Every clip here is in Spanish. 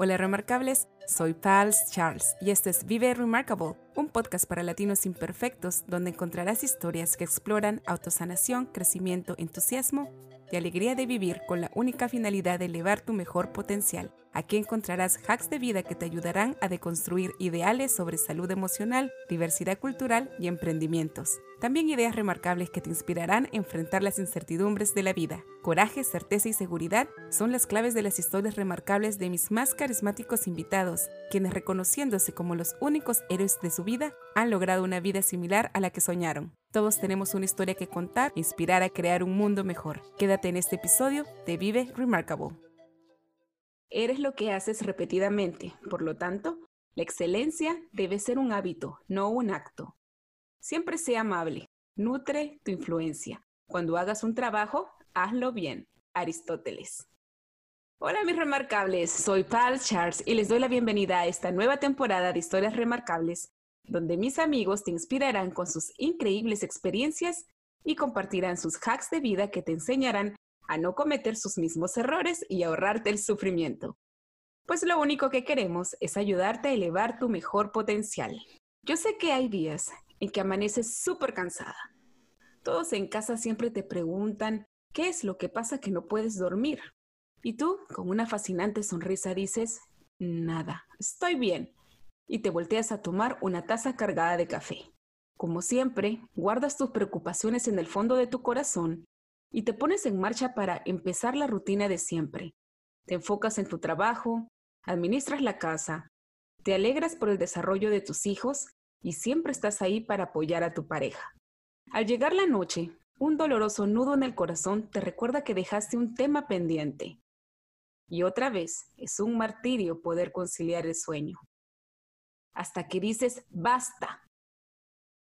Hola remarcables, soy Pals Charles y este es Vive Remarkable, un podcast para latinos imperfectos donde encontrarás historias que exploran autosanación, crecimiento, entusiasmo y alegría de vivir con la única finalidad de elevar tu mejor potencial. Aquí encontrarás hacks de vida que te ayudarán a deconstruir ideales sobre salud emocional, diversidad cultural y emprendimientos. También ideas remarcables que te inspirarán a enfrentar las incertidumbres de la vida. Coraje, certeza y seguridad son las claves de las historias remarcables de mis más carismáticos invitados, quienes reconociéndose como los únicos héroes de su vida, han logrado una vida similar a la que soñaron. Todos tenemos una historia que contar, inspirar a crear un mundo mejor. Quédate en este episodio de Vive Remarkable. Eres lo que haces repetidamente, por lo tanto, la excelencia debe ser un hábito, no un acto. Siempre sea amable, nutre tu influencia. Cuando hagas un trabajo, hazlo bien. Aristóteles. Hola mis remarcables, soy Pal Charles y les doy la bienvenida a esta nueva temporada de historias remarcables, donde mis amigos te inspirarán con sus increíbles experiencias y compartirán sus hacks de vida que te enseñarán a no cometer sus mismos errores y ahorrarte el sufrimiento. Pues lo único que queremos es ayudarte a elevar tu mejor potencial. Yo sé que hay días en que amaneces súper cansada. Todos en casa siempre te preguntan qué es lo que pasa que no puedes dormir. Y tú, con una fascinante sonrisa, dices, nada, estoy bien. Y te volteas a tomar una taza cargada de café. Como siempre, guardas tus preocupaciones en el fondo de tu corazón y te pones en marcha para empezar la rutina de siempre. Te enfocas en tu trabajo, administras la casa, te alegras por el desarrollo de tus hijos y siempre estás ahí para apoyar a tu pareja. Al llegar la noche, un doloroso nudo en el corazón te recuerda que dejaste un tema pendiente. Y otra vez, es un martirio poder conciliar el sueño. Hasta que dices, basta.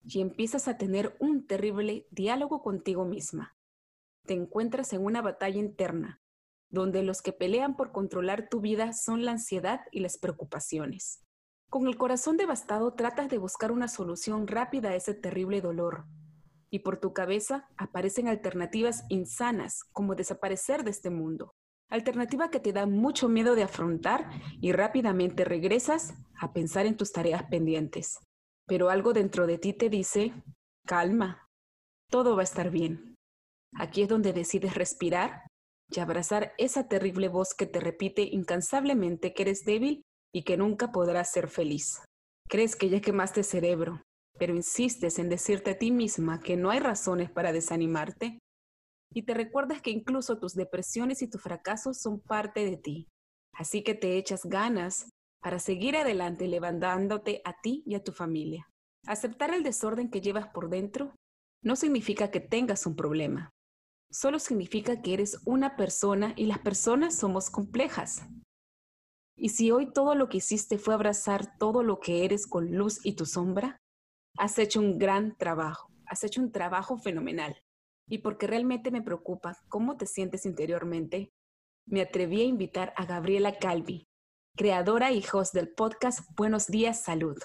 Y empiezas a tener un terrible diálogo contigo misma te encuentras en una batalla interna, donde los que pelean por controlar tu vida son la ansiedad y las preocupaciones. Con el corazón devastado tratas de buscar una solución rápida a ese terrible dolor, y por tu cabeza aparecen alternativas insanas como desaparecer de este mundo, alternativa que te da mucho miedo de afrontar y rápidamente regresas a pensar en tus tareas pendientes. Pero algo dentro de ti te dice, calma, todo va a estar bien. Aquí es donde decides respirar y abrazar esa terrible voz que te repite incansablemente que eres débil y que nunca podrás ser feliz. Crees que ya quemaste cerebro, pero insistes en decirte a ti misma que no hay razones para desanimarte y te recuerdas que incluso tus depresiones y tus fracasos son parte de ti. Así que te echas ganas para seguir adelante levantándote a ti y a tu familia. Aceptar el desorden que llevas por dentro no significa que tengas un problema solo significa que eres una persona y las personas somos complejas. Y si hoy todo lo que hiciste fue abrazar todo lo que eres con luz y tu sombra, has hecho un gran trabajo, has hecho un trabajo fenomenal. Y porque realmente me preocupa cómo te sientes interiormente, me atreví a invitar a Gabriela Calvi, creadora y host del podcast Buenos Días Salud,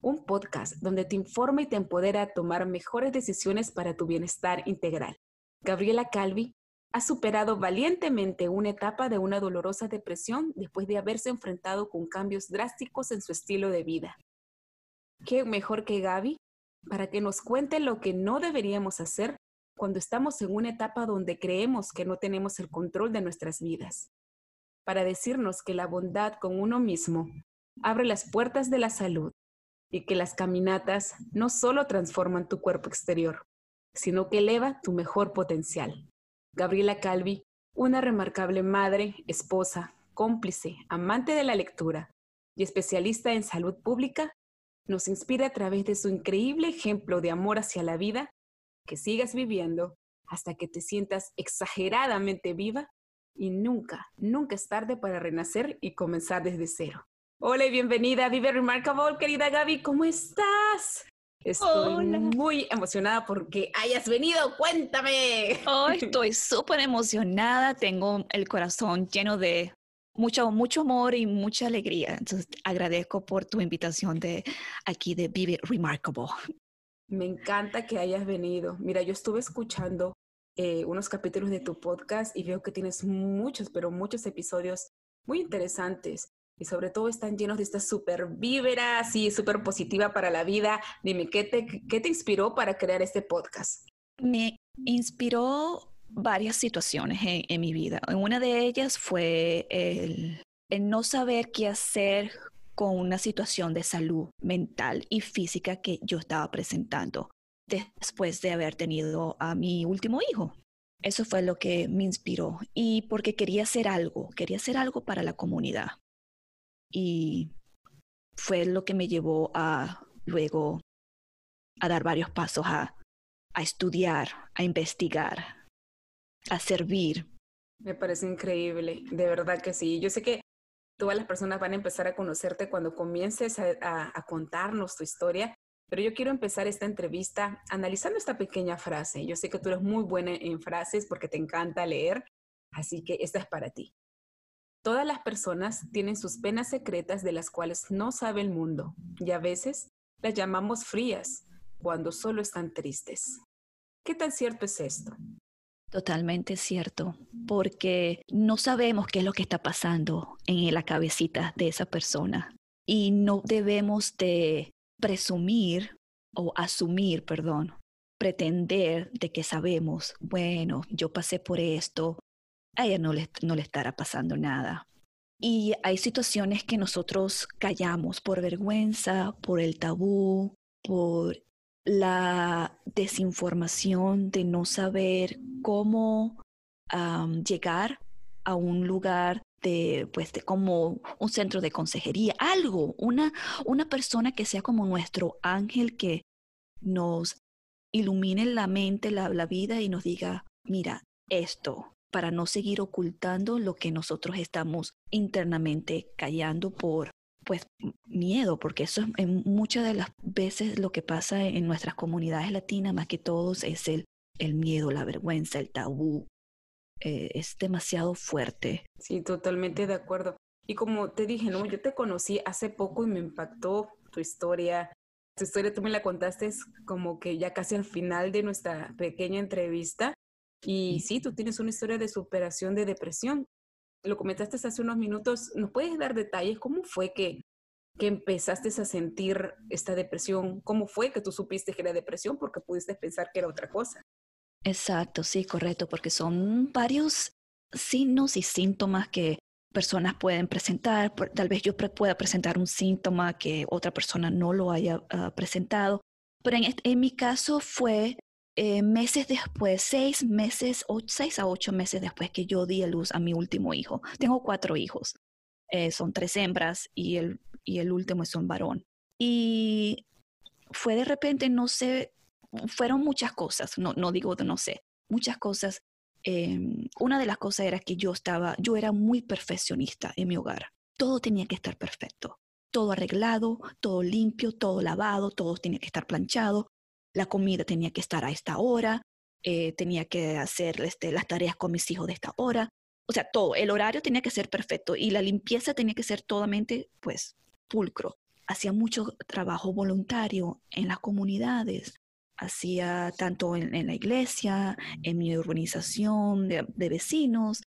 un podcast donde te informa y te empodera a tomar mejores decisiones para tu bienestar integral. Gabriela Calvi ha superado valientemente una etapa de una dolorosa depresión después de haberse enfrentado con cambios drásticos en su estilo de vida. ¿Qué mejor que Gaby para que nos cuente lo que no deberíamos hacer cuando estamos en una etapa donde creemos que no tenemos el control de nuestras vidas? Para decirnos que la bondad con uno mismo abre las puertas de la salud y que las caminatas no solo transforman tu cuerpo exterior, sino que eleva tu mejor potencial. Gabriela Calvi, una remarcable madre, esposa, cómplice, amante de la lectura y especialista en salud pública, nos inspira a través de su increíble ejemplo de amor hacia la vida, que sigas viviendo hasta que te sientas exageradamente viva y nunca, nunca es tarde para renacer y comenzar desde cero. Hola y bienvenida a Vive Remarkable, querida Gaby, ¿cómo estás? Estoy muy emocionada porque hayas venido, cuéntame. Oh, estoy súper emocionada, tengo el corazón lleno de mucho, mucho amor y mucha alegría. Entonces, agradezco por tu invitación de aquí de Vive Remarkable. Me encanta que hayas venido. Mira, yo estuve escuchando eh, unos capítulos de tu podcast y veo que tienes muchos, pero muchos episodios muy interesantes y sobre todo están llenos de esta súper vívera, así súper positiva para la vida. Dime, ¿qué te, ¿qué te inspiró para crear este podcast? Me inspiró varias situaciones en, mi vida. Una de ellas fue el, el no saber qué hacer con una situación de salud mental y física que yo estaba presentando después de haber tenido a mi último hijo. Eso fue lo que me inspiró y porque quería hacer algo, quería hacer algo para la comunidad. Y fue lo que me llevó a luego a dar varios pasos a, a estudiar, a investigar, a servir. Me parece increíble, de verdad que sí. Yo sé que todas las personas van a empezar a conocerte cuando comiences a, a contarnos tu historia pero yo quiero empezar esta entrevista analizando esta pequeña frase. Yo sé que tú eres muy buena en frases porque te encanta leer, así que esta es para ti. Todas las personas tienen sus penas secretas de las cuales no sabe el mundo y a veces las llamamos frías cuando solo están tristes. ¿Qué tan cierto es esto? Totalmente cierto, porque no sabemos qué es lo que está pasando en la cabecita de esa persona y no debemos de presumir o asumir, perdón, pretender de que sabemos, bueno, yo pasé por esto, a ella no le, no le estará pasando nada. Y hay situaciones que nosotros callamos por vergüenza, por el tabú, por la desinformación de no saber cómo llegar a un lugar de, pues, de como un centro de consejería, algo, una, una persona que sea como nuestro ángel que nos ilumine la mente, la, la vida y nos diga, mira, esto, para no seguir ocultando lo que nosotros estamos internamente callando por pues miedo, porque eso es muchas de las veces lo que pasa en nuestras comunidades latinas, más que todos, es el, el miedo, la vergüenza, el tabú, eh, es demasiado fuerte. Sí, totalmente de acuerdo. Y como te dije, ¿no? Yo te conocí hace poco y me impactó tu historia. Tu historia tú me la contaste como que ya casi al final de nuestra pequeña entrevista. Y sí, tú tienes una historia de superación de depresión. Lo comentaste hace unos minutos. ¿Nos puedes dar detalles? ¿Cómo fue que, que empezaste a sentir esta depresión? ¿Cómo fue que tú supiste que era depresión? Porque pudiste pensar que era otra cosa. Exacto, sí, correcto, porque son varios signos y síntomas que personas pueden presentar. Tal vez yo pueda presentar un síntoma que otra persona no lo haya ah, presentado, pero en, mi caso fue eh, meses después, seis meses, o seis a ocho meses después que yo di a luz a mi último hijo. Tengo cuatro hijos, eh, son tres hembras y el, y el último es un varón. Y fue de repente, no sé, fueron muchas cosas, no, no digo no sé, muchas cosas. Em, una de las cosas era que yo estaba, yo era muy perfeccionista en mi hogar. Todo tenía que estar perfecto, todo arreglado, todo limpio, todo lavado, todo tenía que estar planchado, la comida tenía que estar a esta hora, eh, tenía que hacer este, las tareas con mis hijos de esta hora. O sea, todo, el horario tenía que ser perfecto y la limpieza tenía que ser totalmente, pues, pulcro. Hacía mucho trabajo voluntario en las comunidades, hacía tanto en, la iglesia, en mi organización de, vecinos,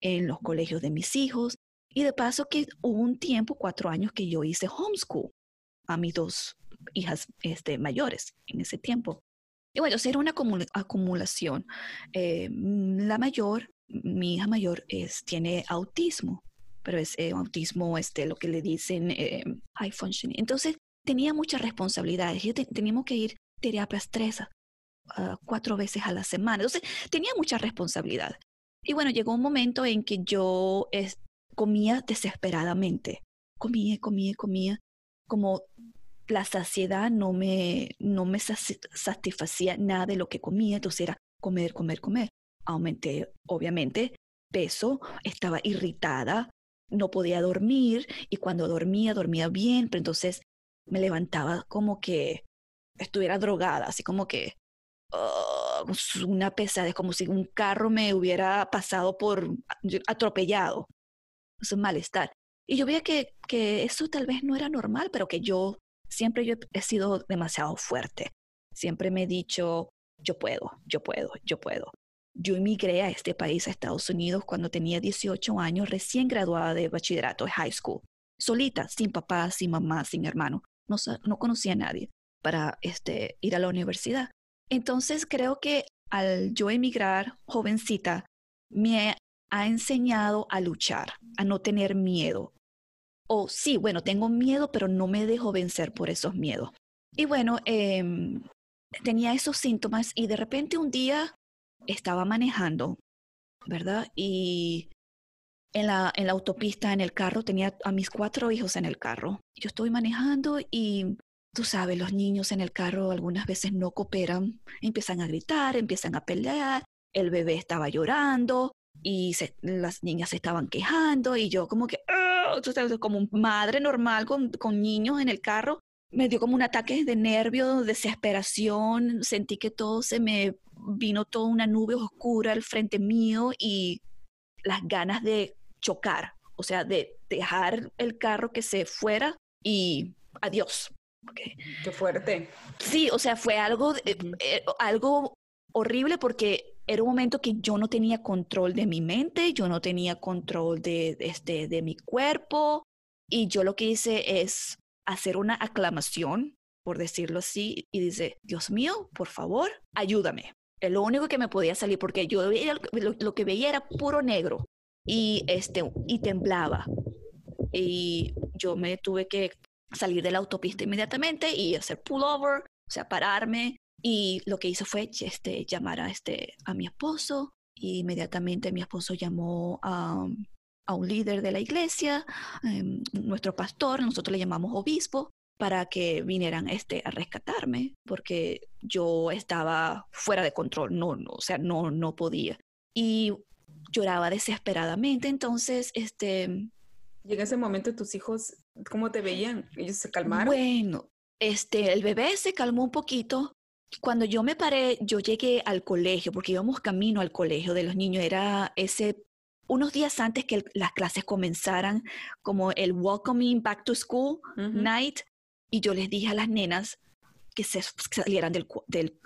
en los colegios de mis hijos. Y de paso que hubo un tiempo, cuatro años, que yo hice homeschool a mis dos hijas este, mayores en ese tiempo. Y bueno, era una acumulación. Eh, la mayor, mi hija mayor, es, tiene autismo, pero es eh, autismo, este, lo que le dicen eh, high functioning. Entonces, tenía muchas responsabilidades. Yo teníamos que ir terapias tres, uh, cuatro veces a la semana. Entonces, tenía mucha responsabilidad. Y bueno, llegó un momento en que yo comía desesperadamente. Comía, comía, comía. Como la saciedad no me, no me satisfacía nada de lo que comía, entonces era comer, comer, comer. Aumenté, obviamente, peso, estaba irritada, no podía dormir y cuando dormía, dormía bien, pero entonces me levantaba como que estuviera drogada, así como que oh, una pesadez, como si un carro me hubiera pasado por atropellado. Es un malestar. Y yo veía que, que eso tal vez no era normal, pero que yo siempre yo he sido demasiado fuerte. Siempre me he dicho, yo puedo, yo puedo, yo puedo. Yo emigré a este país, a Estados Unidos, cuando tenía 18 años, recién graduada de bachillerato, de high school, solita, sin papá, sin mamá, sin hermano. No, no conocía a nadie para este, ir a la universidad. Entonces creo que al yo emigrar jovencita, me ha enseñado a luchar, a no tener miedo. O sí, bueno, tengo miedo, pero no me dejo vencer por esos miedos. Y bueno, eh, tenía esos síntomas y de repente un día estaba manejando, ¿verdad? Y en la, en la autopista, en el carro, tenía a mis cuatro hijos en el carro. Yo estoy manejando y tú sabes, los niños en el carro algunas veces no cooperan, empiezan a gritar, empiezan a pelear, el bebé estaba llorando y las niñas se estaban quejando y yo como que, tú sabes, como madre normal con, con niños en el carro, me dio como un ataque de nervio, desesperación, sentí que todo se me vino toda una nube oscura al frente mío y las ganas de chocar, o sea, de dejar el carro que se fuera y adiós. Qué fuerte. Sí, o sea, fue algo, eh, algo horrible porque era un momento que yo no tenía control de mi mente, yo no tenía control de, este, de mi cuerpo y yo lo que hice es hacer una aclamación, por decirlo así, y dice, Dios mío, por favor, ayúdame. Es lo único que me podía salir, porque yo lo, que veía era puro negro y, este, y temblaba. Y yo me tuve que salir de la autopista inmediatamente y hacer pullover, o sea, pararme. Y lo que hice fue este, llamar a, este, a mi esposo. Y inmediatamente mi esposo llamó a, a un líder de la iglesia, em, nuestro pastor, nosotros le llamamos obispo, para que vinieran este, a rescatarme, porque yo estaba fuera de control, no, no, o sea, no, no podía. Y lloraba desesperadamente, entonces, este... Y en ese momento tus hijos, ¿cómo te veían? ¿Ellos se calmaron? Bueno, este, el bebé se calmó un poquito. Cuando yo me paré, yo llegué al colegio, porque íbamos camino al colegio de los niños, era ese unos días antes que las clases comenzaran, como el Welcoming Back to School Night, y yo les dije a las nenas que se salieran del,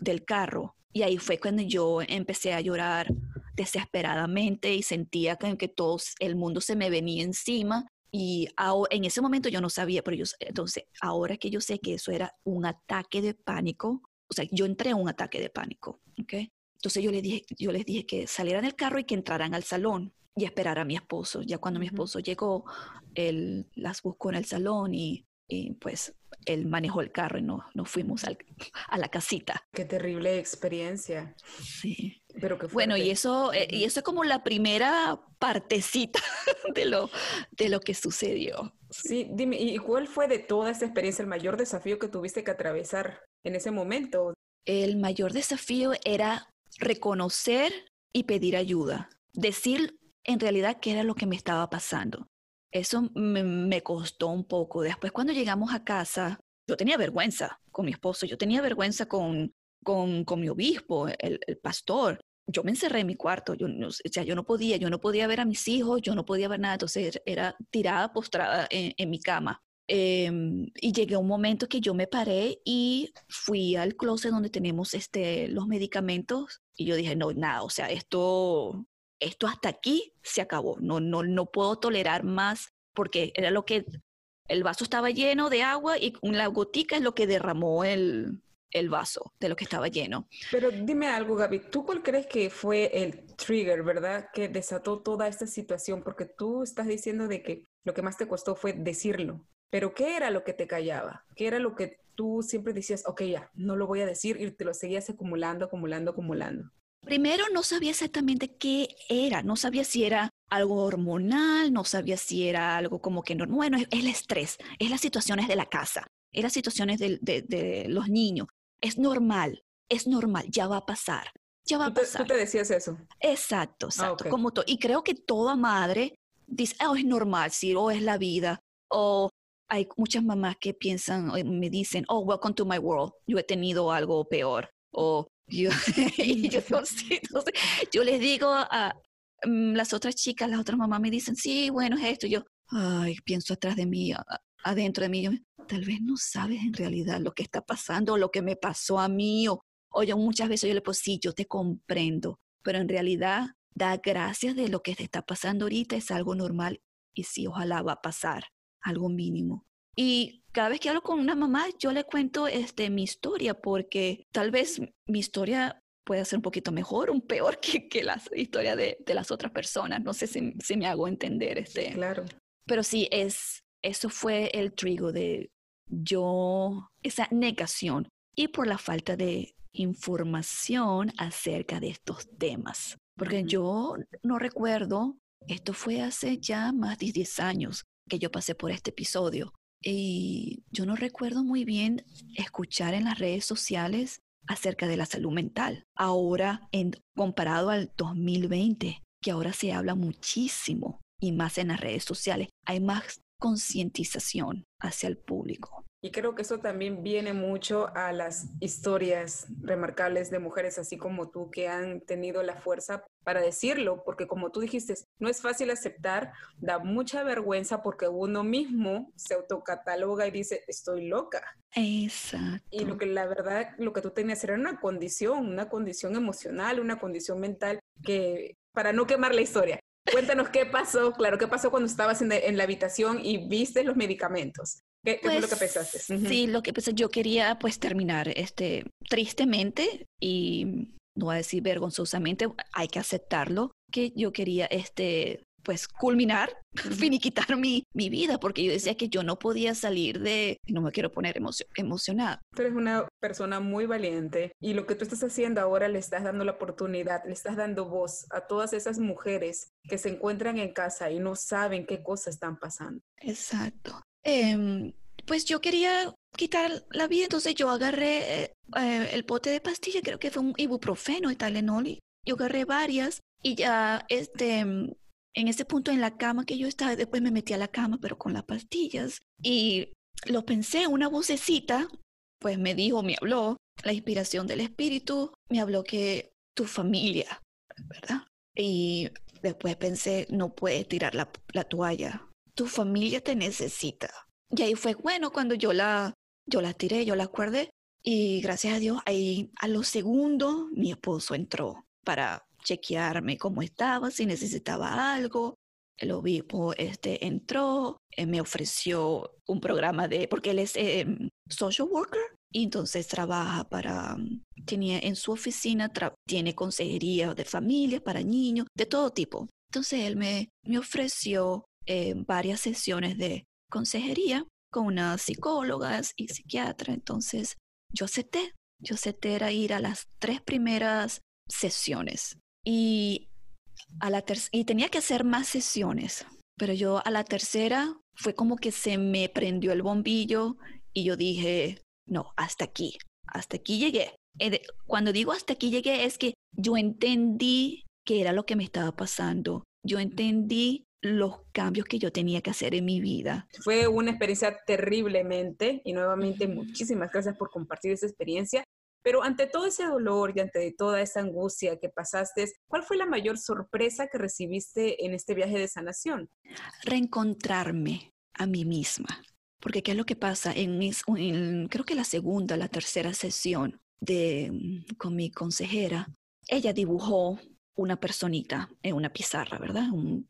del, carro. Y ahí fue cuando yo empecé a llorar desesperadamente y sentía que, que todo el mundo se me venía encima. Y en ese momento yo no sabía, pero yo, entonces ahora que yo sé que eso era un ataque de pánico, o sea, yo entré en un ataque de pánico, ¿ok? Entonces yo les dije, yo les dije que salieran del carro y que entraran al salón y esperar a mi esposo. Ya cuando mi esposo llegó, él las buscó en el salón y, pues él manejó el carro y no, nos fuimos a la casita. Qué terrible experiencia. Sí. Pero que Bueno, y eso, eh, y eso es como la primera partecita de lo, de lo que sucedió. Sí, dime, ¿y cuál fue de toda esta experiencia el mayor desafío que tuviste que atravesar en ese momento? El mayor desafío era reconocer y pedir ayuda. Decir en realidad qué era lo que me estaba pasando. Eso me, costó un poco. Después cuando llegamos a casa, yo tenía vergüenza con mi esposo, yo tenía vergüenza con, con, con mi obispo, el, pastor. Yo me encerré en mi cuarto, yo no, o sea, yo no podía, yo no podía ver a mis hijos, yo no podía ver nada, entonces era tirada, postrada en, mi cama. Em, y llegué a un momento que yo me paré y fui al closet donde tenemos este, los medicamentos y yo dije, no, nada, o sea, esto, esto hasta aquí se acabó, no, no, no puedo tolerar más porque era lo que el vaso estaba lleno de agua y la gotica es lo que derramó el, el vaso de lo que estaba lleno. Pero dime algo, Gaby, ¿tú cuál crees que fue el trigger, verdad, que desató toda esta situación? Porque tú estás diciendo de que lo que más te costó fue decirlo, pero ¿qué era lo que te callaba? ¿Qué era lo que tú siempre decías, ok, ya, no lo voy a decir y te lo seguías acumulando, acumulando, acumulando? Primero no sabía exactamente qué era, no sabía si era algo hormonal, no sabía si era algo como que no, bueno, es el estrés, es las situaciones de la casa, es las situaciones de, los niños, es normal, es normal, ya va a pasar. ya va a pasar. Tú te decías eso. Exacto, ah, exacto. Como y creo que toda madre dice, oh, es normal, sí, o es la vida, o hay muchas mamás que piensan, me dicen, oh, welcome to my world, yo he tenido algo peor, o yo, yo, les digo a mm, las otras chicas, las otras mamás me dicen, sí, bueno, es esto, yo, ay, pienso atrás de mí, adentro de mí, yo, tal vez no sabes en realidad lo que está pasando, lo que me pasó a mí, o, o yo muchas veces yo le digo, sí, yo te comprendo, pero en realidad da gracias de lo que te está pasando ahorita, es algo normal y sí, ojalá va a pasar, algo mínimo. Y cada vez que hablo con una mamá, yo le cuento este, mi historia, porque tal vez mi historia puede ser un poquito mejor, un peor que, que la historia de, de, las otras personas. No sé si, si, me hago entender. Este. Claro. Pero sí, es, eso fue el trigo de yo, esa negación y por la falta de información acerca de estos temas. Porque yo no recuerdo, esto fue hace ya más de 10 años que yo pasé por este episodio. Y yo no recuerdo muy bien escuchar en las redes sociales acerca de la salud mental. Ahora, en, comparado al 2020, que ahora se habla muchísimo y más en las redes sociales, hay más concientización hacia el público. Y creo que eso también viene mucho a las historias remarcables de mujeres así como tú que han tenido la fuerza para decirlo, porque como tú dijiste, no es fácil aceptar, da mucha vergüenza porque uno mismo se autocataloga y dice, estoy loca. Exacto. Y lo que la verdad, lo que tú tenías era una condición, una condición emocional, una condición mental que, para no quemar la historia, Cuéntanos qué pasó, claro, qué pasó cuando estabas en, la habitación y viste los medicamentos. ¿Qué, fue lo que pues, pensaste? Sí, lo que pensé, yo quería pues terminar este, tristemente y no voy a decir vergonzosamente, hay que aceptarlo, que yo quería este, pues culminar, finiquitar mi, mi vida, porque yo decía que yo no podía salir de, no me quiero poner emocionada. Tú eres una persona muy valiente y lo que tú estás haciendo ahora le estás dando la oportunidad, le estás dando voz a todas esas mujeres que se encuentran en casa y no saben qué cosas están pasando. Exacto. Em, pues yo quería quitar la vida, entonces yo agarré eh, eh, el pote de pastilla, creo que fue un ibuprofeno y talenol, yo agarré varias y ya este en ese punto en la cama que yo estaba, después me metí a la cama, pero con las pastillas. Y lo pensé, una vocecita, pues me dijo, me habló, la inspiración del espíritu, me habló que tu familia, ¿verdad? Y después pensé, no puedes tirar la toalla, tu familia te necesita. Y ahí fue bueno cuando yo la, yo la tiré, yo la guardé. Y gracias a Dios, ahí a los segundos mi esposo entró para chequearme cómo estaba, si necesitaba algo. El obispo este, entró, eh, me ofreció un programa de, porque él es em, social worker, y entonces trabaja para, tenía en su oficina, tiene consejería de familias para niños, de todo tipo. Entonces él me, me ofreció eh, varias sesiones de consejería con unas psicólogas y psiquiatras. Entonces yo acepté, yo acepté ir a las tres primeras sesiones y, a la y tenía que hacer más sesiones, pero yo a la tercera fue como que se me prendió el bombillo y yo dije, no, hasta aquí, hasta aquí llegué. Eh, cuando digo hasta aquí llegué es que yo entendí qué era lo que me estaba pasando. Yo entendí los cambios que yo tenía que hacer en mi vida. Fue una experiencia terriblemente y nuevamente muchísimas gracias por compartir esa experiencia. Pero ante todo ese dolor y ante toda esa angustia que pasaste, ¿cuál fue la mayor sorpresa que recibiste en este viaje de sanación? Reencontrarme a mí misma. Porque ¿qué es lo que pasa? En, mis, creo que la segunda, la tercera sesión de, mm, con mi consejera, ella dibujó una personita en una pizarra, ¿verdad? Un,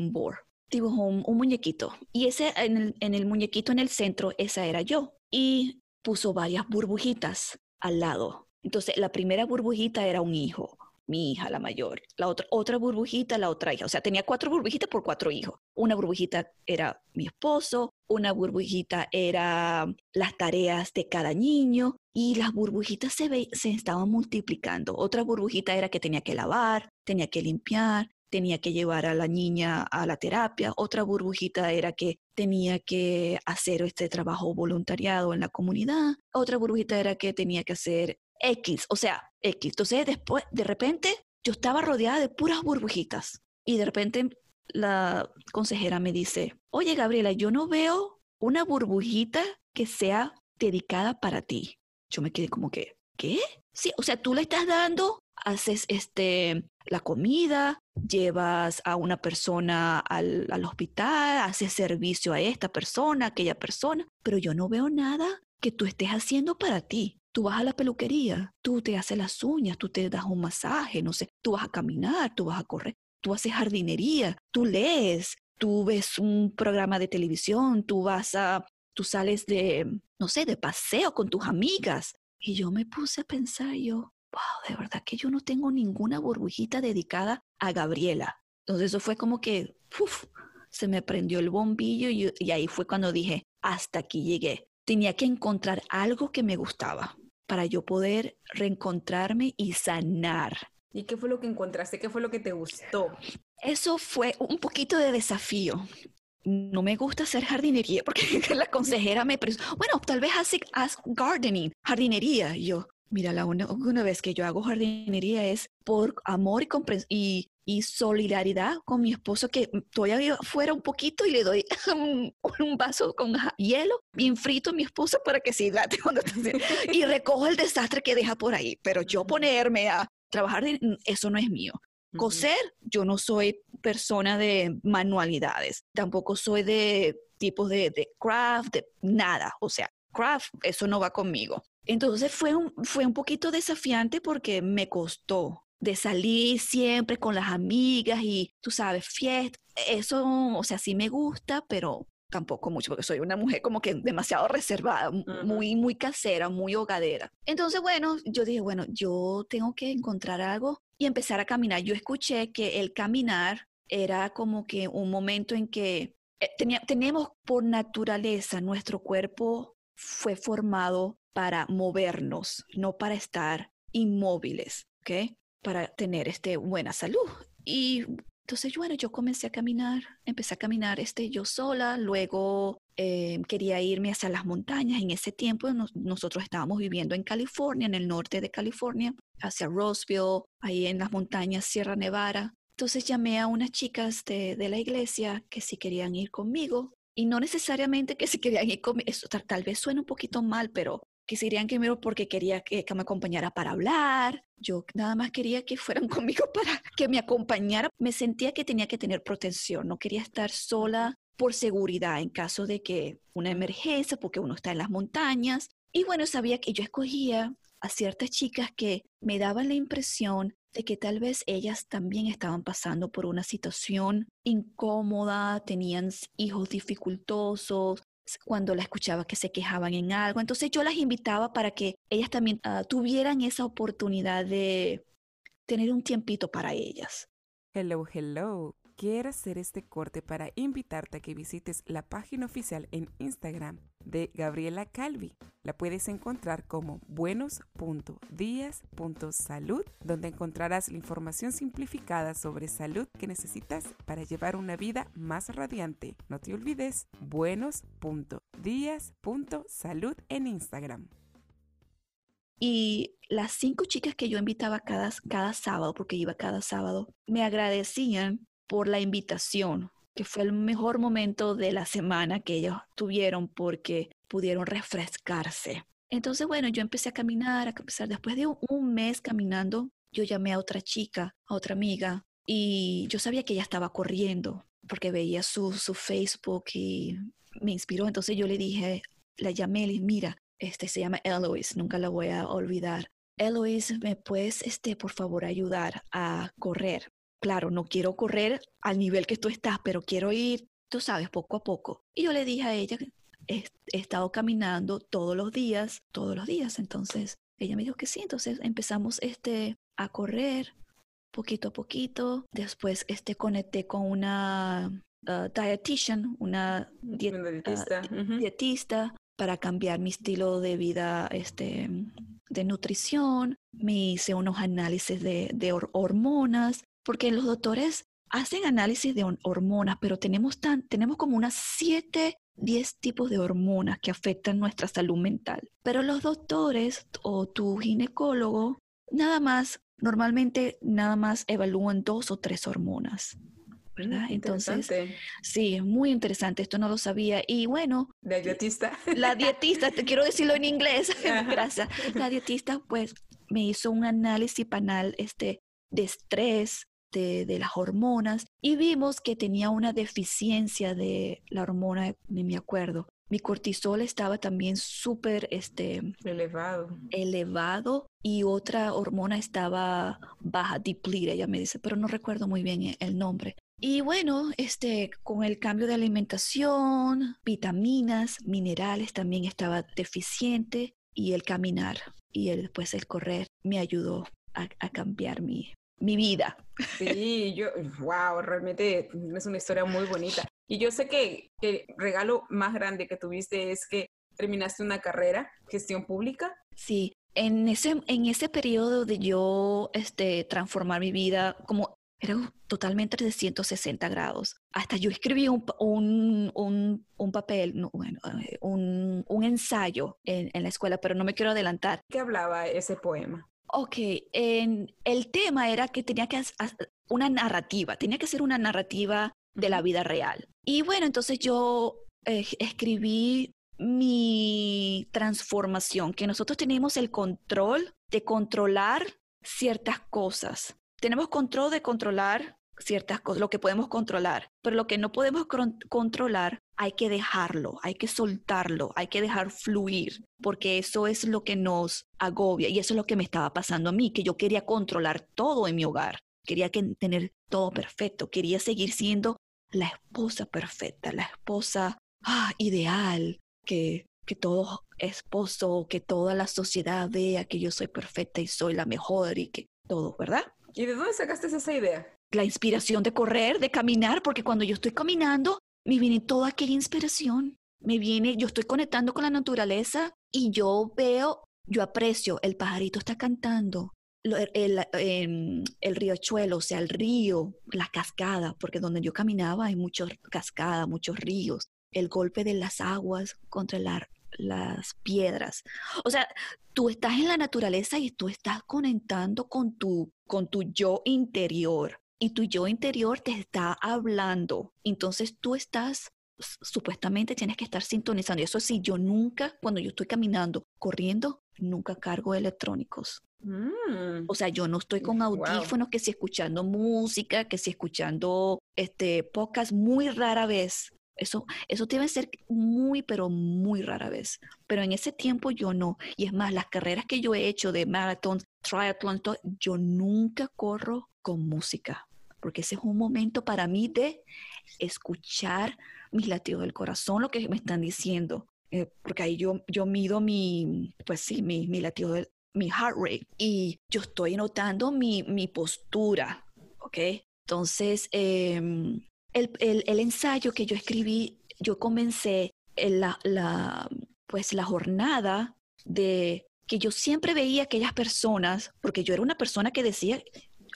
un board. Dibujó un, muñequito. Y ese, en el, en el muñequito en el centro, esa era yo. Y puso varias burbujitas al lado. Entonces, la primera burbujita era un hijo, mi hija, la mayor. La otra, otra burbujita, la otra hija. O sea, tenía cuatro burbujitas por cuatro hijos. Una burbujita era mi esposo, una burbujita era las tareas de cada niño y las burbujitas se, se estaban multiplicando. Otra burbujita era que tenía que lavar, tenía que limpiar, tenía que llevar a la niña a la terapia, otra burbujita era que tenía que hacer este trabajo voluntariado en la comunidad, otra burbujita era que tenía que hacer X, o sea, X. Entonces, después, de repente, yo estaba rodeada de puras burbujitas. Y de repente la consejera me dice, oye, Gabriela, yo no veo una burbujita que sea dedicada para ti. Yo me quedé como que, ¿qué? Sí, o sea, tú le estás dando, haces este, la comida, llevas a una persona al, al hospital, haces servicio a esta persona, aquella persona, pero yo no veo nada que tú estés haciendo para ti. Tú vas a la peluquería, tú te haces las uñas, tú te das un masaje, no sé, tú vas a caminar, tú vas a correr, tú haces jardinería, tú lees, tú ves un programa de televisión, tú vas a, tú sales de, no sé, de paseo con tus amigas. Y yo me puse a pensar, yo, wow, de verdad que yo no tengo ninguna burbujita dedicada a Gabriela. Entonces eso fue como que, uf, se me prendió el bombillo y, y ahí fue cuando dije, hasta aquí llegué. Tenía que encontrar algo que me gustaba para yo poder reencontrarme y sanar. ¿Y qué fue lo que encontraste? ¿Qué fue lo que te gustó? Eso fue un poquito de desafío. No me gusta hacer jardinería porque la consejera me preguntó, bueno, tal vez hace gardening, jardinería. Y yo, mira, la una, una, vez que yo hago jardinería es por amor y, y y solidaridad con mi esposo que estoy ahí afuera un poquito y le doy un, vaso con hielo bien frito a mi esposo para que se hidrate y recojo el desastre que deja por ahí. Pero yo ponerme a trabajar, eso no es mío. Coser, yo no soy persona de manualidades, tampoco soy de tipos de, de craft, de nada. O sea, craft, eso no va conmigo. Entonces fue un, fue un poquito desafiante porque me costó, de salir siempre con las amigas y, tú sabes, fiesta. Eso, o sea, sí me gusta, pero tampoco mucho, porque soy una mujer como que demasiado reservada, muy, muy casera, muy hogadera. Entonces, bueno, yo dije, bueno, yo tengo que encontrar algo y empezar a caminar. Yo escuché que el caminar era como que un momento en que eh, tenemos por naturaleza, nuestro cuerpo fue formado para movernos, no para estar inmóviles, ¿ok? para tener este, buena salud. Y entonces, bueno, yo comencé a caminar, empecé a caminar este, yo sola, luego eh, quería irme hacia las montañas. En ese tiempo nosotros estábamos viviendo en California, en el norte de California, hacia Roseville, ahí en las montañas Sierra Nevada. Entonces llamé a unas chicas de, de la iglesia que si querían ir conmigo y no necesariamente que si querían ir conmigo, eso tal, tal, vez suena un poquito mal, pero que se irían primero porque quería que, me acompañara para hablar. Yo nada más quería que fueran conmigo para que me acompañara. Me sentía que tenía que tener protección, no quería estar sola por seguridad en caso de que una emergencia, porque uno está en las montañas. Y bueno, sabía que yo escogía a ciertas chicas que me daban la impresión de que tal vez ellas también estaban pasando por una situación incómoda, tenían hijos dificultosos, cuando la escuchaba que se quejaban en algo. Entonces yo las invitaba para que ellas también ah, tuvieran esa oportunidad de tener un tiempito para ellas. Hello, hello. Quiero hacer este corte para invitarte a que visites la página oficial en Instagram de Gabriela Calvi. La puedes encontrar como buenos.días.salud, donde encontrarás la información simplificada sobre salud que necesitas para llevar una vida más radiante. No te olvides, buenos.días.salud en Instagram. Y las cinco chicas que yo invitaba cada, cada sábado, porque iba cada sábado, me agradecían por la invitación, que fue el mejor momento de la semana que ellos tuvieron porque pudieron refrescarse. Entonces, bueno, yo empecé a caminar, a empezar después de un mes caminando, yo llamé a otra chica, a otra amiga, y yo sabía que ella estaba corriendo porque veía su, su Facebook y me inspiró. Entonces yo le dije, la llamé, le dije, mira, este se llama Eloise, nunca la voy a olvidar. Eloise, ¿me puedes, este, por favor, ayudar a correr? Claro, no quiero correr al nivel que tú estás, pero quiero ir, tú sabes, poco a poco. Y yo le dije a ella, he, he estado caminando todos los días, todos los días. Entonces, ella me dijo que sí. Entonces empezamos este, a correr poquito a poquito. Después este, conecté con una uh, dietitian, una, dietista. Uh, dietista para cambiar mi estilo de vida este, de nutrición. Me hice unos análisis de, de hormonas porque los doctores hacen análisis de hormonas, pero tenemos, tan, tenemos como unas 7, 10 tipos de hormonas que afectan nuestra salud mental. Pero los doctores o tu ginecólogo nada más, normalmente nada más evalúan dos o tres hormonas. ¿verdad? Mm, Entonces, interesante. sí, es muy interesante, esto no lo sabía. Y bueno, La dietista. la dietista, te quiero decirlo en inglés, gracias. La dietista pues me hizo un análisis panal este, de estrés, de, de las hormonas, y vimos que tenía una deficiencia de la hormona, ni me acuerdo. Mi cortisol estaba también súper este, Elevado. elevado y otra hormona estaba baja, depleted, ella me dice, pero no recuerdo muy bien e- el nombre. Y bueno, este, con el cambio de alimentación, vitaminas, minerales también estaba deficiente y el caminar y el, pues el correr me ayudó a, a cambiar mi, mi vida. Sí, yo, wow, realmente es una historia muy bonita. Y yo sé que el regalo más grande que tuviste es que terminaste una carrera, gestión pública. Sí, en ese, en ese periodo de yo este, transformar mi vida, como era totalmente de 160 grados. Hasta yo escribí un, un, un, un papel, no, bueno, eh, un, un ensayo en, en la escuela, pero no me quiero adelantar. ¿Qué hablaba ese poema? Ok, en, el tema era que tenía que hacer una narrativa, tenía que ser una narrativa de la vida real. Y bueno, entonces yo eh, escribí mi transformación, que nosotros tenemos el control de controlar ciertas cosas. Tenemos control de controlar ciertas cosas, lo que podemos controlar, pero lo que no podemos controlar hay que dejarlo, hay que soltarlo, hay que dejar fluir, porque eso es lo que nos agobia y eso es lo que me estaba pasando a mí, que yo quería controlar todo en mi hogar, quería que, tener todo perfecto, quería seguir siendo la esposa perfecta, la esposa ah, ideal, que, que todo esposo, que toda la sociedad vea que yo soy perfecta y soy la mejor y que todo, ¿verdad? ¿Y de dónde sacaste esa idea? La inspiración de correr, de caminar, porque cuando yo estoy caminando, me viene toda aquella inspiración. Me viene, yo estoy conectando con la naturaleza y yo veo, yo aprecio, el pajarito está cantando, el, el, em, el riachuelo, o sea, el río, la cascada, porque donde yo caminaba hay muchas cascadas, muchos ríos, el golpe de las aguas contra la- las piedras. O sea, tú estás en la naturaleza y tú estás conectando con tu, con tu yo interior y tu yo interior te está hablando. Entonces tú estás, supuestamente tienes que estar sintonizando. Y eso sí, yo nunca, cuando yo estoy caminando, corriendo, nunca cargo electrónicos. Mm, O sea, yo no estoy con Wow. audífonos, que si escuchando música, que si escuchando este podcast, muy rara vez. Eso, eso debe ser muy, pero muy rara vez. Pero en ese tiempo yo no. Y es más, las carreras que yo he hecho de maratón, triatlón, yo nunca corro con música. Porque ese es un momento para mí de escuchar mis latidos del corazón, lo que me están diciendo. Eh, porque ahí yo, yo mido mi, pues sí, mi, mi latido del, mi heart rate y yo estoy notando mi, mi postura, ¿ok? Entonces, em, el, el- el ensayo que yo escribí, yo comencé en la, la, pues la jornada de que yo siempre veía aquellas personas, porque yo era una persona que decía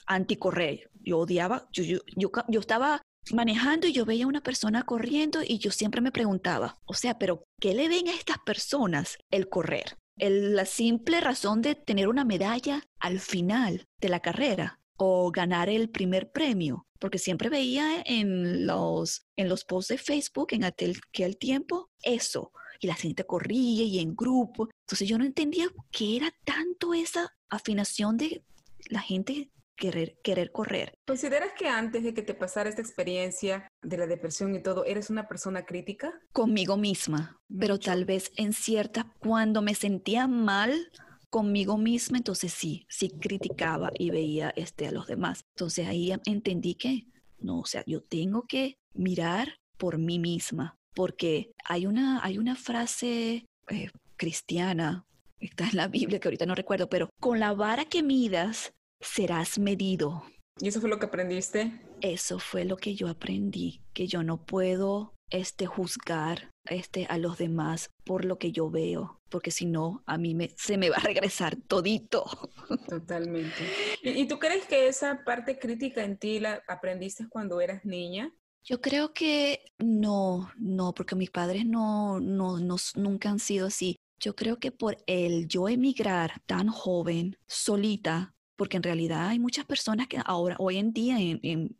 anticorrer, yo odiaba, yo, yo, yo, yo estaba manejando y yo veía una persona corriendo y yo siempre me preguntaba, o sea, pero ¿qué le ven a estas personas el correr? El- la simple razón de tener una medalla al final de la carrera o ganar el primer premio, porque siempre veía en los, en los posts de Facebook en aquel, aquel tiempo eso, y la gente corría y en grupo, entonces yo no entendía qué era tanto esa afinación de la gente querer, querer correr. ¿Consideras que antes de que te pasara esta experiencia de la depresión y todo, eres una persona crítica? conmigo misma, pero tal vez en ciertas, cuando me sentía mal conmigo misma, entonces sí, sí criticaba y veía este, a los demás. Entonces ahí entendí que, no, o sea, yo tengo que mirar por mí misma, porque hay una, hay una frase eh, cristiana, está en la Biblia que ahorita no recuerdo, pero con la vara que midas, serás medido. ¿Y eso fue lo que aprendiste? Eso fue lo que yo aprendí, que yo no puedo este juzgar este a los demás por lo que yo veo, porque si no a mí me, se me va a regresar todito. Totalmente. ¿Y, y tú crees que esa parte crítica en ti la aprendiste cuando eras niña? Yo creo que no, no, porque mis padres no, no, no nunca han sido así. Yo creo que por el yo emigrar tan joven, solita, porque en realidad hay muchas personas que ahora, hoy en día, en,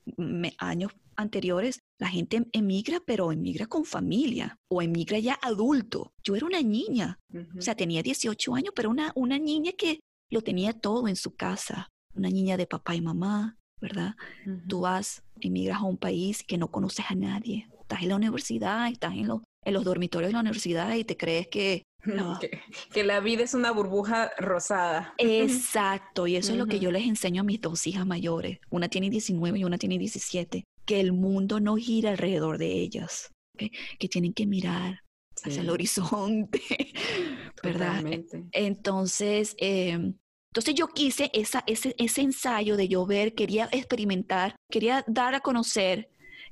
años anteriores, la gente emigra, pero emigra con familia o emigra ya adulto. Yo era una niña, o sea, tenía 18 años, pero una, una niña que lo tenía todo en su casa, una niña de papá y mamá, ¿verdad? Tú vas, emigras a un país que no conoces a nadie, estás en la universidad, estás en, en los dormitorios de la universidad y te crees que Que, la vida es una burbuja rosada. Exacto, y eso es lo que yo les enseño a mis dos hijas mayores. Una tiene 19 y una tiene 17. Que el mundo no gira alrededor de ellas, que tienen que mirar hacia el horizonte, ¿verdad? Entonces, em, entonces yo quise esa, ese, ese ensayo de yo ver, quería experimentar, quería dar a conocer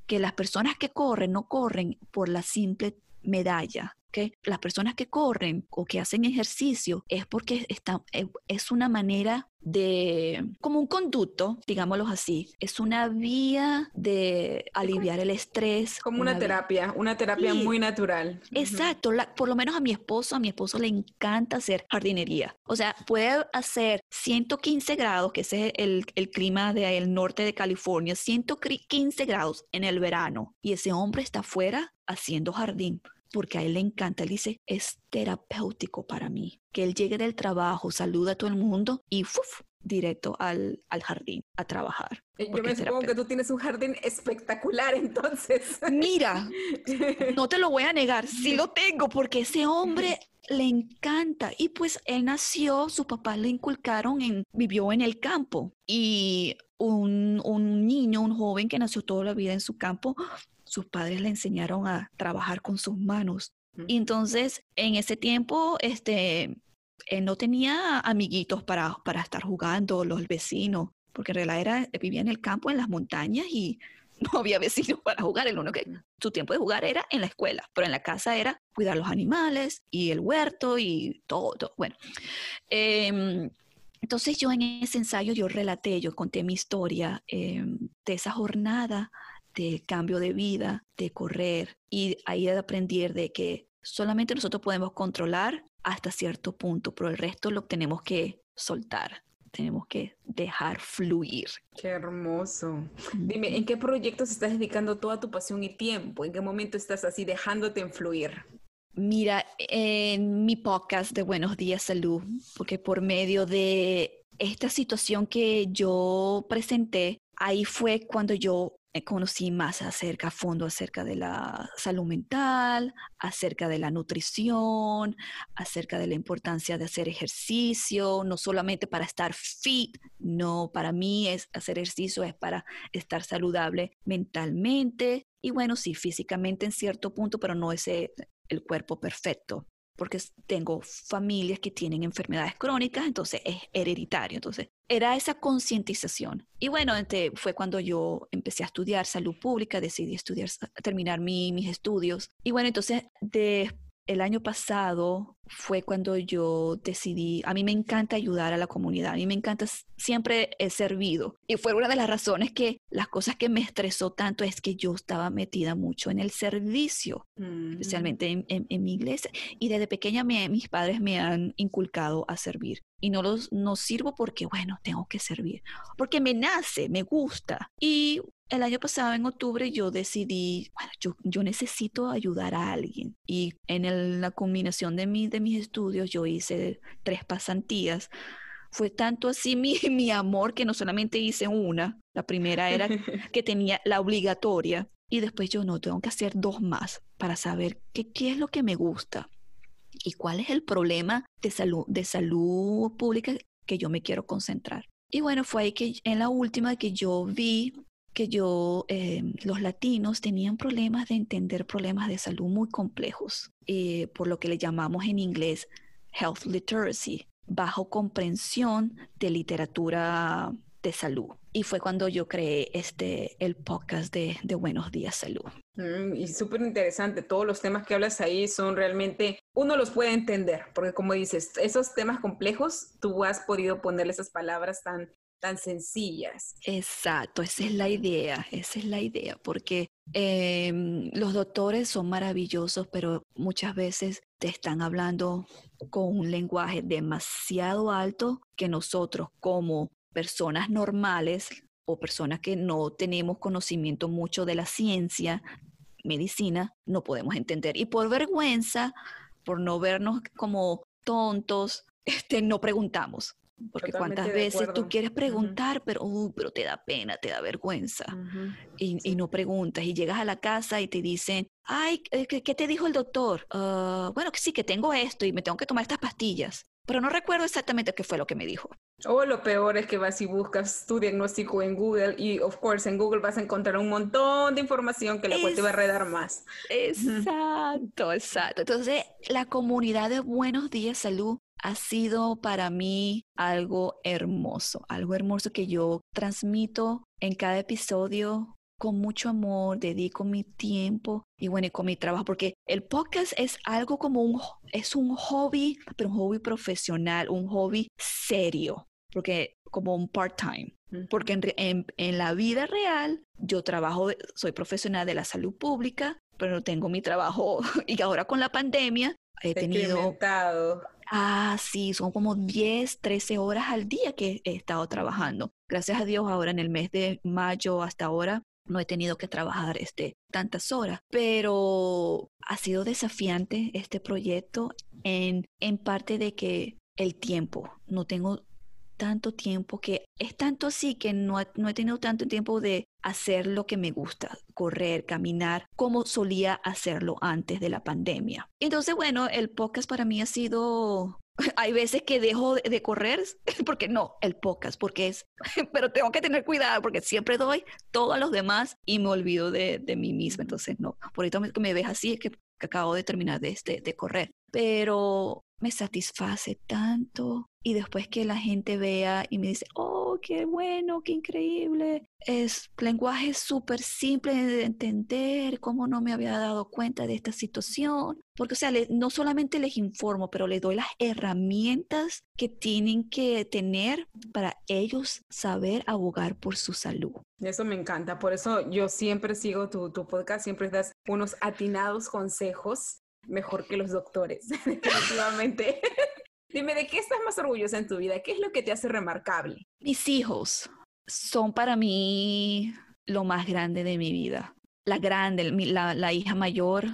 que las personas que corren no corren por la simple medalla, las personas que corren o que hacen ejercicio es porque está, eh, es una manera de, como un conducto, digámoslo así, es una vía de aliviar el estrés. Como una, terapia, una terapia muy natural. Exacto, por lo menos a mi esposo, a mi esposo le encanta hacer jardinería. O sea, puede hacer 115 grados, que ese es el, el clima del norte de California, 115 grados en el verano, y ese hombre está afuera haciendo jardín porque a él le encanta. Él dice, es terapéutico para mí. Que él llegue del trabajo, saluda a todo el mundo y ¡fuf! directo al, al jardín a trabajar. Eh, yo me supongo que tú tienes un jardín espectacular entonces. Mira, no te lo voy a negar, sí lo tengo porque ese hombre le encanta y pues él nació, su papá le inculcaron en, vivió en el campo y un, un niño, un joven que nació toda la vida en su campo, sus padres le enseñaron a trabajar con sus manos. Y entonces, en ese tiempo, este, él no tenía amiguitos para, para estar jugando, los vecinos, porque en realidad era, vivía en el campo, en las montañas y no había vecinos para jugar. El único que su tiempo de jugar era en la escuela, pero en la casa era cuidar los animales y el huerto y todo. Bueno, em, entonces yo en ese ensayo yo relaté, yo conté mi historia em, de esa jornada de cambio de vida, de correr y ahí de aprender de que solamente nosotros podemos controlar hasta cierto punto, pero el resto lo tenemos que soltar, tenemos que dejar fluir. Qué hermoso. Dime, ¿en qué proyectos estás dedicando toda tu pasión y tiempo? ¿En qué momento estás así dejándote fluir? Mira, en mi podcast de Buenos Días Salud, porque por medio de esta situación que yo presenté, ahí fue cuando yo conocí más acerca, a fondo acerca de la salud mental, acerca de la nutrición, acerca de la importancia de hacer ejercicio, no solamente para estar fit, no, para mí es hacer ejercicio es para estar saludable mentalmente y bueno, sí, físicamente en cierto punto, pero no es el cuerpo perfecto porque tengo familias que tienen enfermedades crónicas, entonces es hereditario. Entonces, era esa concientización. Y bueno, este, fue cuando yo empecé a estudiar salud pública, decidí estudiar, terminar mis estudios. Y bueno, entonces de, el año pasado fue cuando yo decidí, a mí me encanta ayudar a la comunidad, a mí me encanta, siempre he servido. Y fue una de las razones que las cosas que me estresó tanto es que yo estaba metida mucho en el servicio, especialmente en, mi iglesia. Y desde pequeña mis padres me han inculcado a servir. Y no los no sirvo porque, bueno, tengo que servir, porque me nace, me gusta. Y el año pasado, en octubre, yo decidí, bueno, yo, yo necesito ayudar a alguien. Y en la combinación de, mi, de mis estudios, yo hice tres pasantías. Fue tanto así mi, mi amor que no solamente hice una, la primera era que tenía la obligatoria, y después yo no, tengo que hacer dos más para saber qué, qué es lo que me gusta y cuál es el problema de salud, de salud pública que yo me quiero concentrar. Y bueno, fue ahí que en la última que yo vi que yo, eh, los latinos tenían problemas de entender problemas de salud muy complejos, eh, por lo que le llamamos en inglés health literacy, bajo comprensión de literatura de salud. Y fue cuando yo creé este, el podcast de, Buenos Días Salud. Mm, y súper interesante, todos los temas que hablas ahí son realmente, uno los puede entender, porque como dices, esos temas complejos, tú has podido ponerle esas palabras tan tan sencillas. Exacto, esa es la idea, esa es la idea, porque em, los doctores son maravillosos, pero muchas veces te están hablando con un lenguaje demasiado alto que nosotros como personas normales o personas que no tenemos conocimiento mucho de la ciencia, medicina, no podemos entender. Y por vergüenza, por no vernos como tontos, este, no preguntamos. Porque cuántas veces tú quieres preguntar, pero, uh, pero te da pena, te da vergüenza. y, no preguntas. Y llegas a la casa y te dicen, ay, eh, ¿qué, te dijo el doctor? Ah, bueno, que sí, que tengo esto y me tengo que tomar estas pastillas. Pero no recuerdo exactamente qué fue lo que me dijo. O lo peor es que vas y buscas tu diagnóstico en Google y, of course, en Google vas a encontrar un montón de información que la cual te va a redar más. Exacto, exacto. Entonces, la comunidad de Buenos Días Salud ha sido para mí algo hermoso, algo hermoso que yo transmito en cada episodio con mucho amor, dedico mi tiempo y bueno, y con mi trabajo, porque el podcast es algo como un, es un hobby, pero un hobby profesional, un hobby serio, porque como un part-time. Porque en, en, la vida real yo trabajo, soy profesional de la salud pública, pero tengo mi trabajo y ahora con la pandemia he tenido... Ah, sí, son como 10, 13 horas al día que he estado trabajando. Gracias a Dios, ahora en el mes de mayo hasta ahora no he tenido que trabajar este, tantas horas, pero ha sido desafiante este proyecto en, en parte de que el tiempo, no tengo tanto tiempo que es tanto así que no, no he tenido tanto tiempo de hacer lo que me gusta, correr, caminar, como solía hacerlo antes de la pandemia. Entonces, bueno, el podcast para mí ha sido hay veces que dejo de correr, porque no, el podcast, porque es, pero tengo que tener cuidado porque siempre doy todo a los demás y me olvido de, de mí misma. Entonces, no, por eso que me ves así es que, acabo de terminar de, este, de correr. Pero me satisface tanto y después que la gente vea y me dice, oh, qué bueno, qué increíble. Es lenguaje súper simple de entender, cómo no me había dado cuenta de esta situación. Porque, o sea, no solamente les informo, pero les doy las herramientas que tienen que tener para ellos saber abogar por su salud. Eso me encanta, por eso yo siempre sigo tu, tu podcast, siempre das unos atinados consejos mejor que los doctores, definitivamente. Dime, ¿de qué estás más orgullosa en tu vida? ¿Qué es lo que te hace remarcable? Mis hijos son para mí lo más grande de mi vida. La grande, la, hija mayor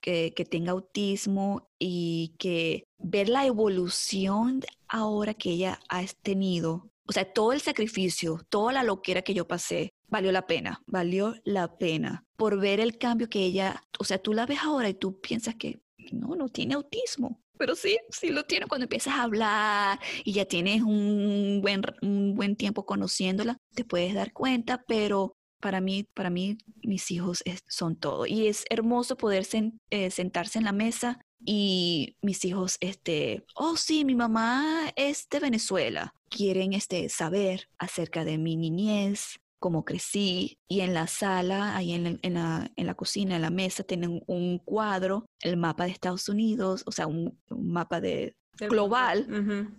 que, que, tenga autismo y que ver la evolución ahora que ella ha tenido, o sea, todo el sacrificio, toda la loquera que yo pasé, valió la pena, valió la pena por ver el cambio que ella, o sea, tú la ves ahora y tú piensas que no, no tiene autismo. Pero sí, sí lo tiene cuando empiezas a hablar y ya tienes un buen, un buen tiempo conociéndola, te puedes dar cuenta, pero para mí, para mí, mis hijos son todo. Y es hermoso poder eh, sentarse en la mesa y mis hijos, este, oh sí, mi mamá es de Venezuela. Quieren este, saber acerca de mi niñez, cómo crecí y en la sala, ahí en, la, en la, cocina, en la mesa, tienen un cuadro, el mapa de Estados Unidos, o sea, un, mapa de global.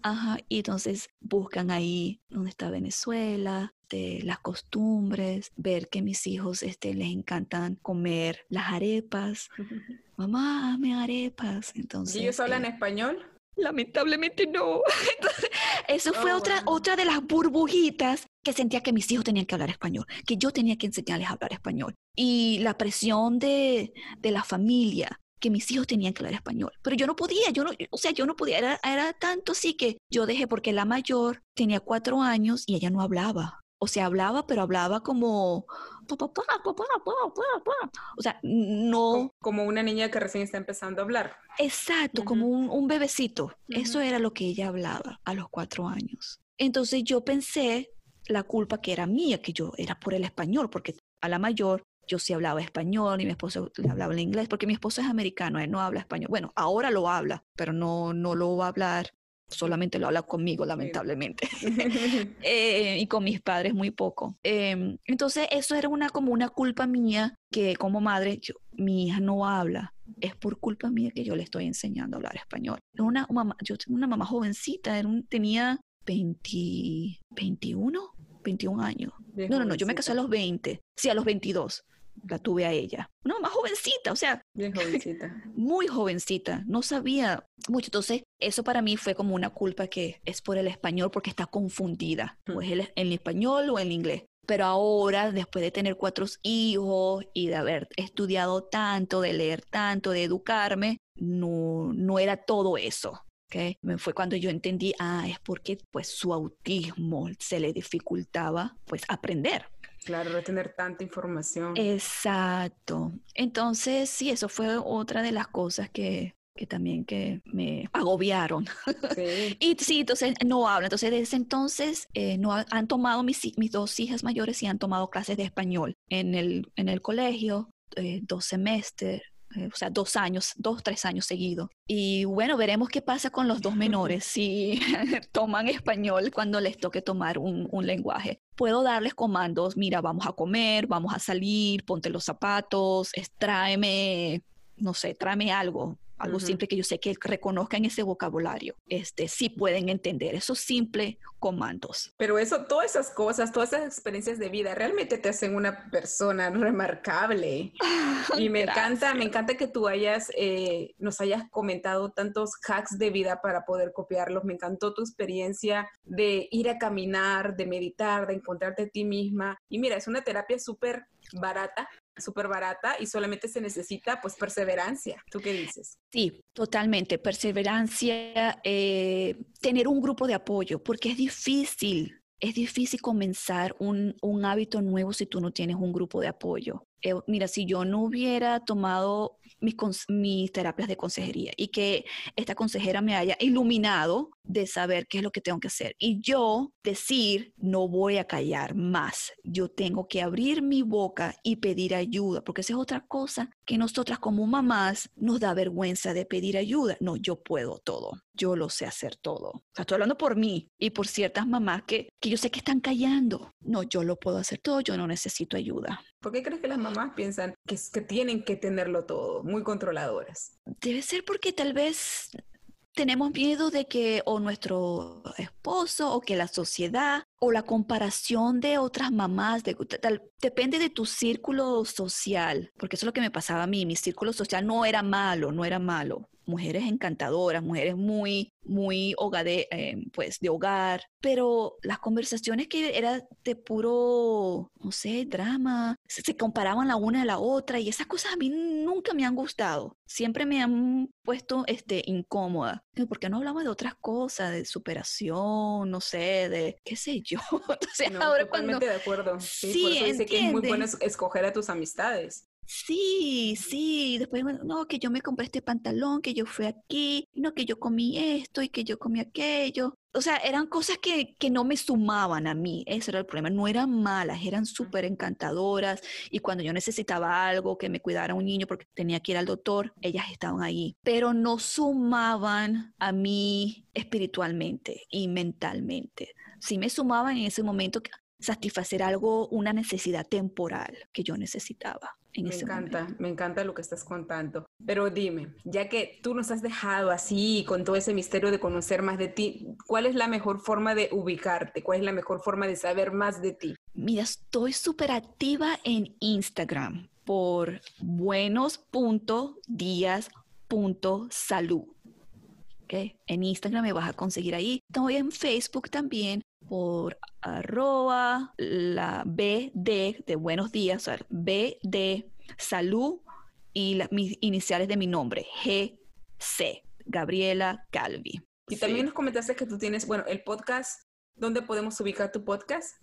Ajá, y entonces buscan ahí dónde está Venezuela, de las costumbres, ver que mis hijos este, les encantan comer las arepas. Mamá, me arepas. Entonces, ¿Y ellos hablan eh, español? Lamentablemente no. eso fue oh, otra, otra de las burbujitas que sentía que mis hijos tenían que hablar español, que yo tenía que enseñarles a hablar español. Y la presión de, de la familia, que mis hijos tenían que hablar español. Pero yo no podía, yo no, o sea, yo no podía, era, era tanto sí que yo dejé porque la mayor tenía cuatro años y ella no hablaba. O sea, hablaba, pero hablaba como... O sea, no... Como una niña que recién está empezando a hablar. Exacto, como un, un bebecito. Eso era lo que ella hablaba a los cuatro años. Entonces yo pensé la culpa que era mía, que yo era por el español, porque a la mayor yo sí hablaba español y mi esposo le hablaba en inglés, porque mi esposo es americano, él no habla español. Bueno, ahora lo habla, pero no, no lo va a hablar, solamente lo habla conmigo, lamentablemente. Eh, y con mis padres muy poco. Em, entonces, eso era una, como una culpa mía, que como madre, yo, mi hija no habla. Es por culpa mía que yo le estoy enseñando a hablar español. Una mamá, yo tengo una mamá jovencita, era un, tenía 20, 21 21 años. no, no, no, yo me casé a los 20, sí, a los 22 la tuve a ella. No, más jovencita, o sea. Bien jovencita. Muy jovencita, no sabía mucho. Entonces, eso para mí fue como una culpa que es por el español porque está confundida, o es el, en el español o en el inglés. Pero ahora, después de tener cuatro hijos y de haber estudiado tanto, de leer tanto, de educarme, no, no era todo eso. ¿okay? Fue cuando yo entendí, ah, es porque pues su autismo se le dificultaba pues aprender. Claro, retener tanta información. Exacto. Entonces, sí, eso fue otra de las cosas que, que también que me agobiaron. Sí. y sí, entonces no hablo. Entonces, desde entonces, eh, no han tomado mis, mis dos hijas mayores y han tomado clases de español en el, en el colegio, eh, dos semestres, eh, o sea, dos años, dos, tres años seguidos. Y bueno, veremos qué pasa con los dos menores si toman español cuando les toque tomar un, un, lenguaje. Puedo darles comandos, mira, vamos a comer, vamos a salir, ponte los zapatos, tráeme, no sé, tráeme algo, algo simple que yo sé que reconozcan ese vocabulario, este, sí pueden entender esos simples comandos. Pero eso, todas esas cosas, todas esas experiencias de vida realmente te hacen una persona remarcable. y me encanta, me encanta que tú hayas, eh, nos hayas comentado tantos hacks de vida para poder copiarlos. Me encantó tu experiencia de ir a caminar, de meditar, de encontrarte a ti misma. Y mira, es una terapia súper barata súper barata y solamente se necesita pues perseverancia. ¿Tú qué dices? Sí, totalmente. Perseverancia, eh, tener un grupo de apoyo, porque es difícil. Es difícil comenzar un, un hábito nuevo si tú no tienes un grupo de apoyo. Eh, mira, si yo no hubiera tomado mis, mis, terapias de consejería y que esta consejera me haya iluminado de saber qué es lo que tengo que hacer y yo decir, no voy a callar más, yo tengo que abrir mi boca y pedir ayuda, porque esa es otra cosa que nosotras como mamás nos da vergüenza de pedir ayuda. No, yo puedo todo, yo lo sé hacer todo. O sea, estoy hablando por mí y por ciertas mamás que, que yo sé que están callando. No, yo lo puedo hacer todo, yo no necesito ayuda. ¿Por qué crees que las mamás piensan que, que tienen que tenerlo todo, muy controladoras? Debe ser porque tal vez tenemos miedo de que o nuestro esposo o que la sociedad o la comparación de otras mamás, de, tal, depende de tu círculo social, porque eso es lo que me pasaba a mí, mi círculo social no era malo, no era malo, mujeres encantadoras, mujeres muy, muy hogade, eh, pues, de hogar, pero las conversaciones que eran de puro, no sé, drama, se, comparaban la una a la otra y esas cosas a mí nunca me han gustado, siempre me han puesto este, incómoda, porque no hablaba de otras cosas, de superación, no sé, de qué sé yo. Entonces, ahora totalmente de acuerdo. Sí, sí por eso dice que es muy bueno escoger a tus amistades. Sí, sí, después, no, que yo me compré este pantalón, que yo fui aquí, no, que yo comí esto y que yo comí aquello. O sea, eran cosas que, que no me sumaban a mí, ese era el problema, no eran malas, eran súper encantadoras y cuando yo necesitaba algo, que me cuidara un niño porque tenía que ir al doctor, ellas estaban ahí, pero no sumaban a mí espiritualmente y mentalmente. Sí me sumaban en ese momento satisfacer algo, una necesidad temporal que yo necesitaba. En me encanta, me encanta lo que estás contando. Pero dime, ya que tú nos has dejado así con todo ese misterio de conocer más de ti, ¿cuál es la mejor forma de ubicarte? ¿Cuál es la mejor forma de saber más de ti? Mira, estoy súper activa en Instagram por buenos.días.salud. En Instagram me vas a conseguir ahí. Estoy en Facebook también por arroba la BD de buenos días, o sea, B de salud y mis iniciales de mi nombre, GC, Gabriela Calvi. Y también nos comentaste que tú tienes, bueno, el podcast, ¿dónde podemos ubicar tu podcast?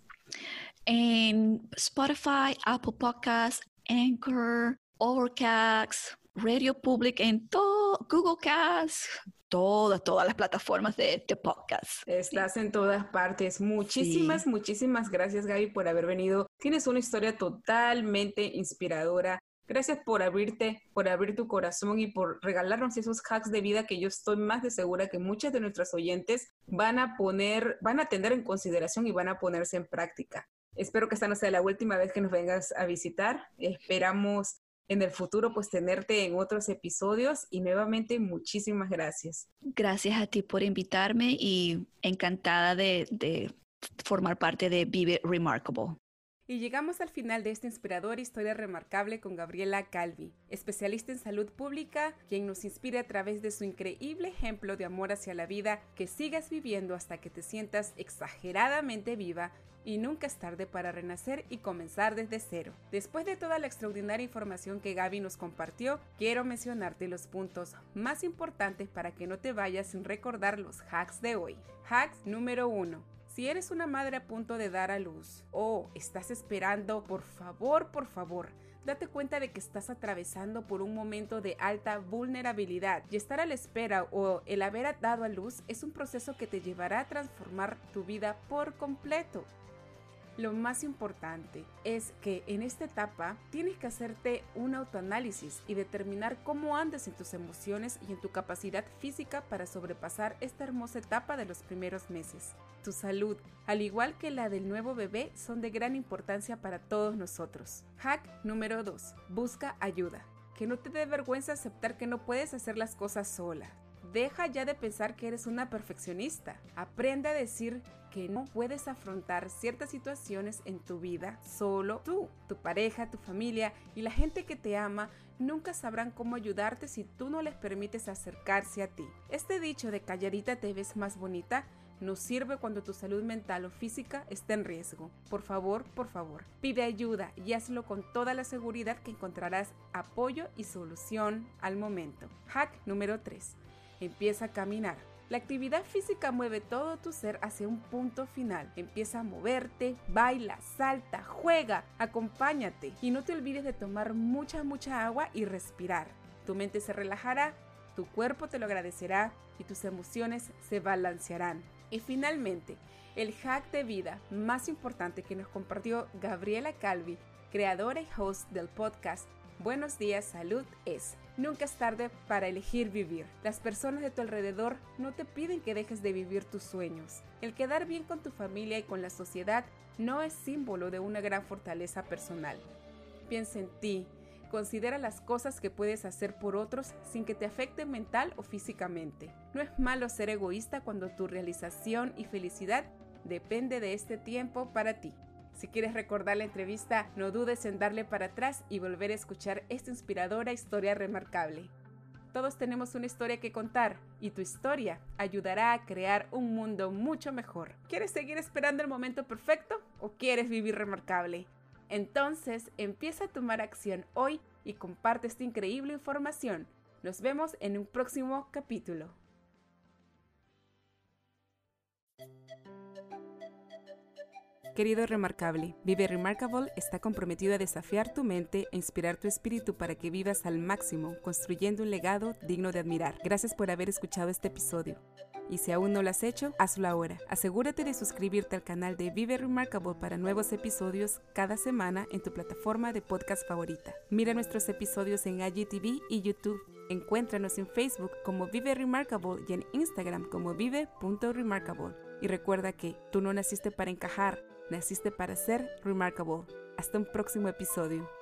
En Spotify, Apple Podcasts, Anchor, Overcast, Radio Public, en todo, Google Cast, todas, todas las plataformas de, podcast. Estás en todas partes. Muchísimas, muchísimas gracias Gaby por haber venido. Tienes una historia totalmente inspiradora. Gracias por abrirte, por abrir tu corazón y por regalarnos esos hacks de vida que yo estoy más de segura que muchas de nuestras oyentes van a poner, van a tener en consideración y van a ponerse en práctica. Espero que esta no sea la última vez que nos vengas a visitar. Esperamos en el futuro pues tenerte en otros episodios y nuevamente muchísimas gracias. Gracias a ti por invitarme y encantada de, formar parte de Vive Remarkable. Y llegamos al final de esta inspiradora historia remarcable con Gabriela Calvi, especialista en salud pública, quien nos inspira a través de su increíble ejemplo de amor hacia la vida, que sigas viviendo hasta que te sientas exageradamente viva y nunca es tarde para renacer y comenzar desde cero. Después de toda la extraordinaria información que Gaby nos compartió, quiero mencionarte los puntos más importantes para que no te vayas sin recordar los hacks de hoy. Hacks número 1 si eres una madre a punto de dar a luz o estás esperando, por favor, por favor, date cuenta de que estás atravesando por un momento de alta vulnerabilidad y estar a la espera o el haber dado a luz es un proceso que te llevará a transformar tu vida por completo. Lo más importante es que en esta etapa tienes que hacerte un autoanálisis y determinar cómo andas en tus emociones y en tu capacidad física para sobrepasar esta hermosa etapa de los primeros meses. Tu salud, al igual que la del nuevo bebé, son de gran importancia para todos nosotros. Hack número 2. Busca ayuda. Que no te dé vergüenza aceptar que no puedes hacer las cosas sola. Deja ya de pensar que eres una perfeccionista. Aprende a decir que no puedes afrontar ciertas situaciones en tu vida solo tú. Tu pareja, tu familia y la gente que te ama nunca sabrán cómo ayudarte si tú no les permites acercarse a ti. Este dicho de calladita te ves más bonita no sirve cuando tu salud mental o física está en riesgo. Por favor, por favor, pide ayuda y hazlo con toda la seguridad que encontrarás apoyo y solución al momento. Hack número 3 empieza a caminar. La actividad física mueve todo tu ser hacia un punto final. Empieza a moverte, baila, salta, juega, acompáñate y no te olvides de tomar mucha, mucha agua y respirar. Tu mente se relajará, tu cuerpo te lo agradecerá y tus emociones se balancearán. Y finalmente, el hack de vida más importante que nos compartió Gabriela Calvi, creadora y host del podcast Buenos días, salud es Nunca es tarde para elegir vivir. Las personas de tu alrededor no te piden que dejes de vivir tus sueños. El quedar bien con tu familia y con la sociedad no es símbolo de una gran fortaleza personal. Piensa en ti, considera las cosas que puedes hacer por otros sin que te afecten mental o físicamente. No es malo ser egoísta cuando tu realización y felicidad depende de este tiempo para ti. Si quieres recordar la entrevista, no dudes en darle para atrás y volver a escuchar esta inspiradora historia remarcable. Todos tenemos una historia que contar y tu historia ayudará a crear un mundo mucho mejor. ¿Quieres seguir esperando el momento perfecto o quieres vivir remarcable? Entonces empieza a tomar acción hoy y comparte esta increíble información. Nos vemos en un próximo capítulo. Querido Remarcable, Vive Remarkable está comprometido a desafiar tu mente e inspirar tu espíritu para que vivas al máximo, construyendo un legado digno de admirar. Gracias por haber escuchado este episodio. Y si aún no lo has hecho, hazlo ahora. Asegúrate de suscribirte al canal de Vive Remarkable para nuevos episodios cada semana en tu plataforma de podcast favorita. Mira nuestros episodios en IGTV y YouTube. Encuéntranos en Facebook como Vive Remarkable y en Instagram como vive.remarkable. Y recuerda que tú no naciste para encajar, Naciste para ser remarkable. Hasta un próximo episodio.